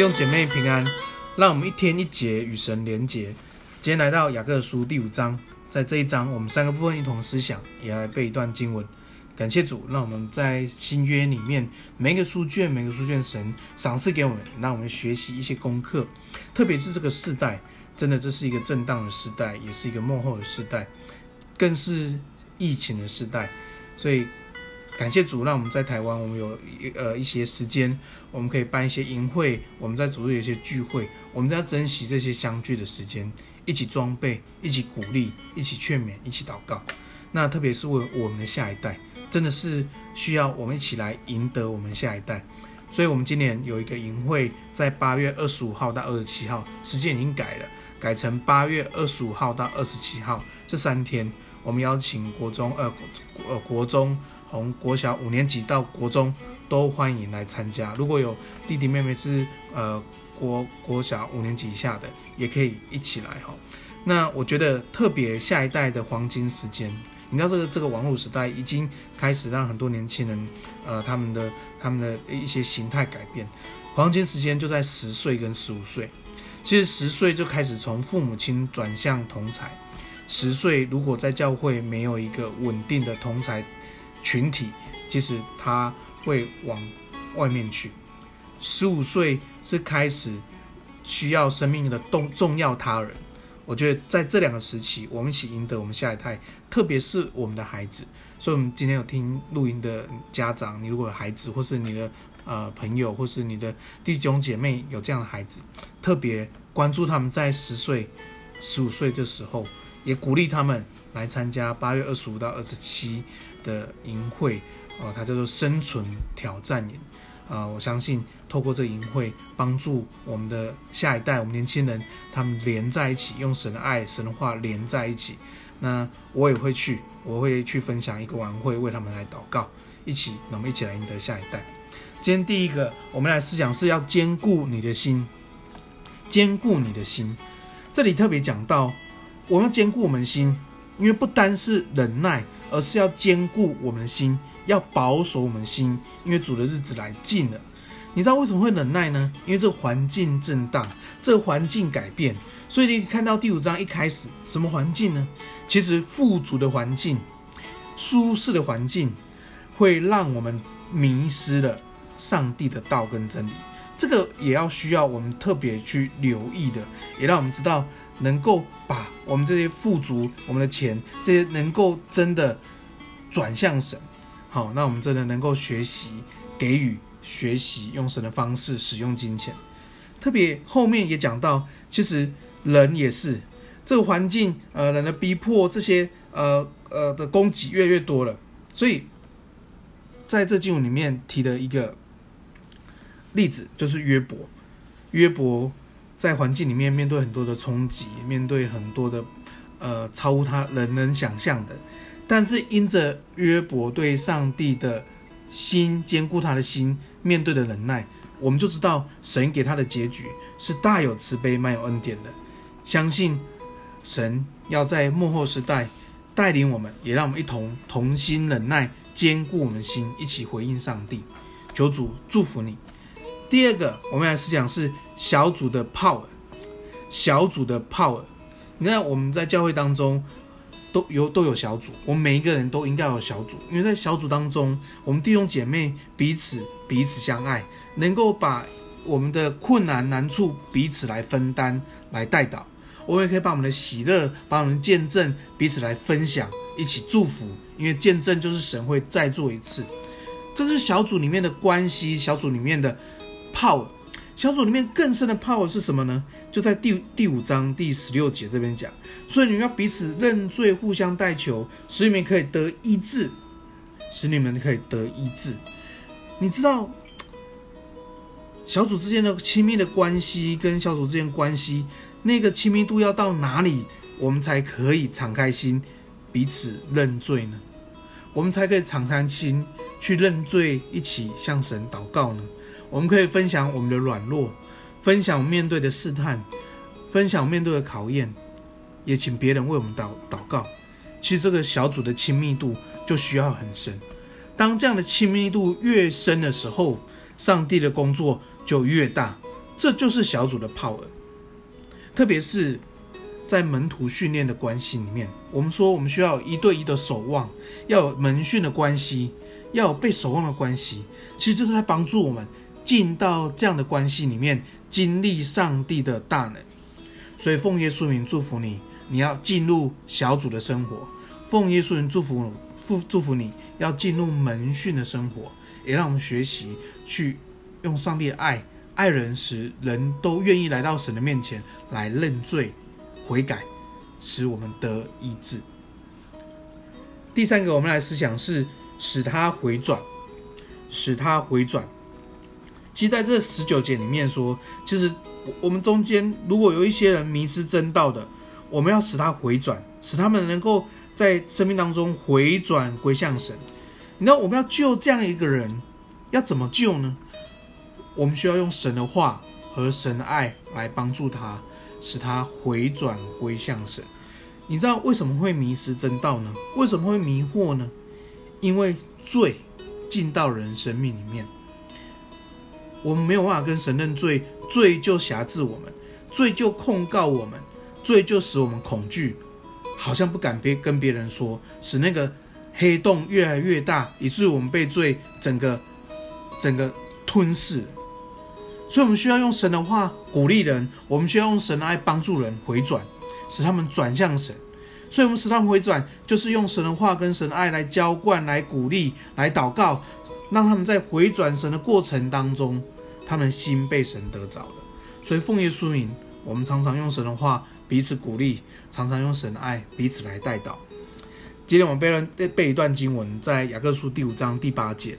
弟兄姐妹平安，让我们一天一节与神连结。今天来到雅各书第五章，在这一章，我们三个部分一同思想，也来背一段经文。感谢主，让我们在新约里面每一个书卷，每个书卷神赏赐给我们，让我们学习一些功课。特别是这个世代，真的这是一个震荡的时代，也是一个幕后的时代，更是疫情的时代，所以。感谢主，让我们在台湾，我们有一呃一些时间，我们可以办一些营会，我们在主日有一些聚会，我们要珍惜这些相聚的时间，一起装备，一起鼓励，一起劝勉，一起祷告。那特别是为我们的下一代，真的是需要我们一起来赢得我们下一代。所以，我们今年有一个营会，在八月二十五号到二十七号，时间已经改了，改成八月二十五号到二十七号这三天，我们邀请国中呃国呃国中。从国小五年级到国中都欢迎来参加。如果有弟弟妹妹是呃国国小五年级以下的，也可以一起来哈。那我觉得特别下一代的黄金时间，你知道这个这个网络时代已经开始让很多年轻人呃他们的他们的一些形态改变。黄金时间就在十岁跟十五岁。其实十岁就开始从父母亲转向同侪。十岁如果在教会没有一个稳定的同侪。群体其实他会往外面去。十五岁是开始需要生命的重重要他人。我觉得在这两个时期，我们一起赢得我们下一代，特别是我们的孩子。所以，我们今天有听录音的家长，你如果有孩子，或是你的呃朋友，或是你的弟兄姐妹有这样的孩子，特别关注他们在十岁、十五岁这时候，也鼓励他们来参加八月二十五到二十七。的营会，啊、呃，它叫做生存挑战营，啊、我相信透过这个营会，帮助我们的下一代，我们年轻人，他们连在一起，用神的爱、神的话连在一起。那我也会去，我会去分享一个晚会，为他们来祷告，一起，那我们一起来赢得下一代。今天第一个，我们来思想是要坚固你的心，坚固你的心。这里特别讲到，我们要兼顾我们心。因为不单是忍耐，而是要兼顾我们的心，要保守我们的心。因为主的日子来近了，你知道为什么会忍耐呢？因为这个环境震荡，这个环境改变，所以你看到第五章一开始，什么环境呢？其实富足的环境、舒适的环境，会让我们迷失了上帝的道跟真理。这个也要需要我们特别去留意的，也让我们知道。能够把我们这些富足，我们的钱，这些能够真的转向神，好，那我们真的能够学习给予，学习用神的方式使用金钱。特别后面也讲到，其实人也是这个环境，呃，人的逼迫，这些呃呃的供给越来越多了，所以在这经文里面提的一个例子就是约伯，约伯。在环境里面，面对很多的冲击，面对很多的，呃，超乎他人能想象的。但是因着约伯对上帝的心坚固，他的心面对的忍耐，我们就知道神给他的结局是大有慈悲、满有恩典的。相信神要在幕后时代带领我们，也让我们一同同心忍耐，坚固我们心，一起回应上帝。求主祝福你。第二个，我们来思想是小组的 power，小组的 power。你看我们在教会当中都有都有小组，我们每一个人都应该有小组，因为在小组当中，我们弟兄姐妹彼此彼此相爱，能够把我们的困难难处彼此来分担来代祷。我们也可以把我们的喜乐、把我们的见证彼此来分享，一起祝福，因为见证就是神会再做一次。这是小组里面的关系，小组里面的。Power 小组里面更深的 power 是什么呢？就在第第五章第十六节这边讲，所以你们要彼此认罪，互相代求，使你们可以得医治，使你们可以得医治。你知道小组之间的亲密的关系，跟小组之间关系那个亲密度要到哪里，我们才可以敞开心彼此认罪呢？我们才可以敞开心去认罪，一起向神祷告呢？我们可以分享我们的软弱，分享面对的试探，分享面对的考验，也请别人为我们祷祷告。其实这个小组的亲密度就需要很深。当这样的亲密度越深的时候，上帝的工作就越大，这就是小组的 power。特别是在门徒训练的关系里面，我们说我们需要一对一的守望，要有门训的关系，要有被守望的关系。其实这是在帮助我们进到这样的关系里面，经历上帝的大能。所以奉耶稣名祝福你，你要进入小组的生活。奉耶稣名祝福，祝祝福你要进入门训的生活，也让我们学习去用上帝的爱爱人，使人都愿意来到神的面前来认罪悔改，使我们得医治。第三个，我们来思想是使他回转，使他回转。其实在这十九节里面说，其实。我们中间如果有一些人迷失真道的，我们要使他回转，使他们能够在生命当中回转归向神。你知道我们要救这样一个人，要怎么救呢？我们需要用神的话和神的爱来帮助他，使他回转归向神。你知道为什么会迷失真道呢？为什么会迷惑呢？因为罪进到人生命里面，我们没有办法跟神认罪。罪就辖制我们，罪就控告我们，罪就使我们恐惧，好像不敢别跟别人说，使那个黑洞越来越大，以致我们被罪整个整个吞噬。所以，我们需要用神的话鼓励人，我们需要用神的爱帮助人回转，使他们转向神。所以，我们使他们回转，就是用神的话跟神的爱来浇灌、来鼓励、来祷告，让他们在回转神的过程当中。他们心被神得着了，所以奉耶稣名，我们常常用神的话彼此鼓励，常常用神的爱彼此来带导。今天我们背了背一段经文，在雅各书第五章第八节：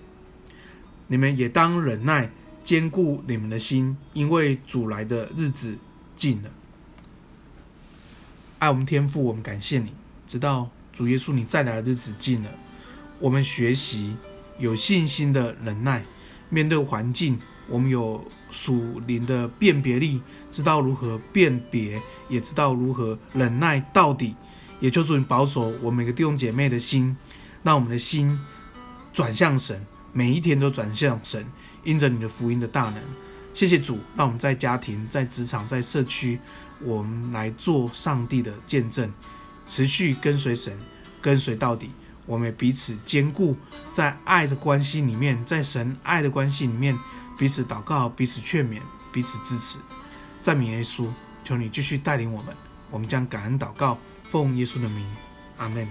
你们也当忍耐，坚固你们的心，因为主来的日子近了。爱我们天父，我们感谢你，直到主耶稣你再来的日子近了。我们学习有信心的忍耐，面对环境。我们有属灵的辨别力，知道如何辨别，也知道如何忍耐到底。也求主你保守我们每个弟兄姐妹的心，让我们的心转向神，每一天都转向神，因着你的福音的大能。谢谢主，让我们在家庭、在职场、在社区，我们来做上帝的见证，持续跟随神，跟随到底。我们也彼此坚固，在爱的关系里面，在神爱的关系里面。彼此祷告，彼此劝勉，彼此支持。赞美耶稣，求你继续带领我们。我们将感恩祷告，奉耶稣的名，阿门。